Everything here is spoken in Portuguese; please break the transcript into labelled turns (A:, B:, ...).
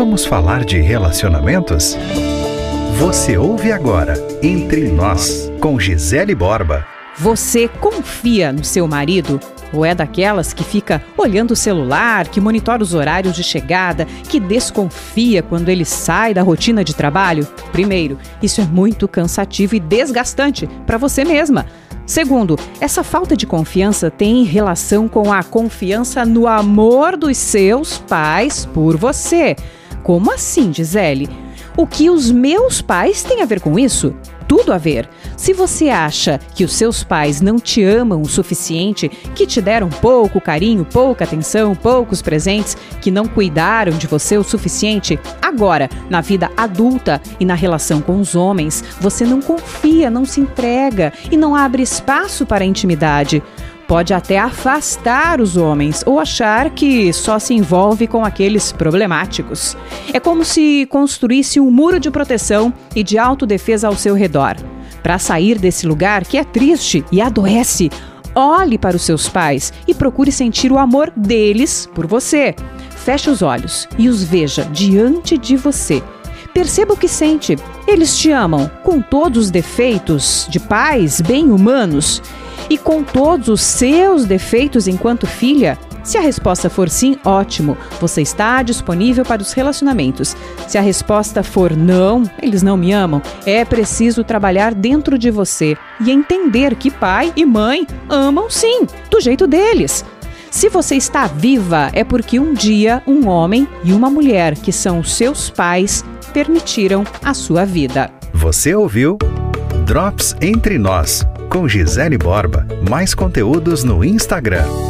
A: Vamos falar de relacionamentos? Você ouve agora Entre Nós, com Gisele Borba.
B: Você confia no seu marido? Ou é daquelas que fica olhando o celular, que monitora os horários de chegada, que desconfia quando ele sai da rotina de trabalho? Primeiro, isso é muito cansativo e desgastante para você mesma. Segundo, essa falta de confiança tem relação com a confiança no amor dos seus pais por você. Como assim, Gisele? O que os meus pais têm a ver com isso? Tudo a ver. Se você acha que os seus pais não te amam o suficiente, que te deram pouco carinho, pouca atenção, poucos presentes, que não cuidaram de você o suficiente, agora, na vida adulta e na relação com os homens, você não confia, não se entrega e não abre espaço para a intimidade pode até afastar os homens ou achar que só se envolve com aqueles problemáticos. É como se construísse um muro de proteção e de autodefesa ao seu redor. Para sair desse lugar que é triste e adoece, olhe para os seus pais e procure sentir o amor deles por você. Feche os olhos e os veja diante de você. Perceba o que sente. Eles te amam com todos os defeitos de pais bem humanos e com todos os seus defeitos enquanto filha? Se a resposta for sim, ótimo, você está disponível para os relacionamentos. Se a resposta for não, eles não me amam, é preciso trabalhar dentro de você e entender que pai e mãe amam sim, do jeito deles. Se você está viva, é porque um dia um homem e uma mulher, que são seus pais, permitiram a sua vida.
A: Você ouviu Drops Entre Nós com Gisele Borba. Mais conteúdos no Instagram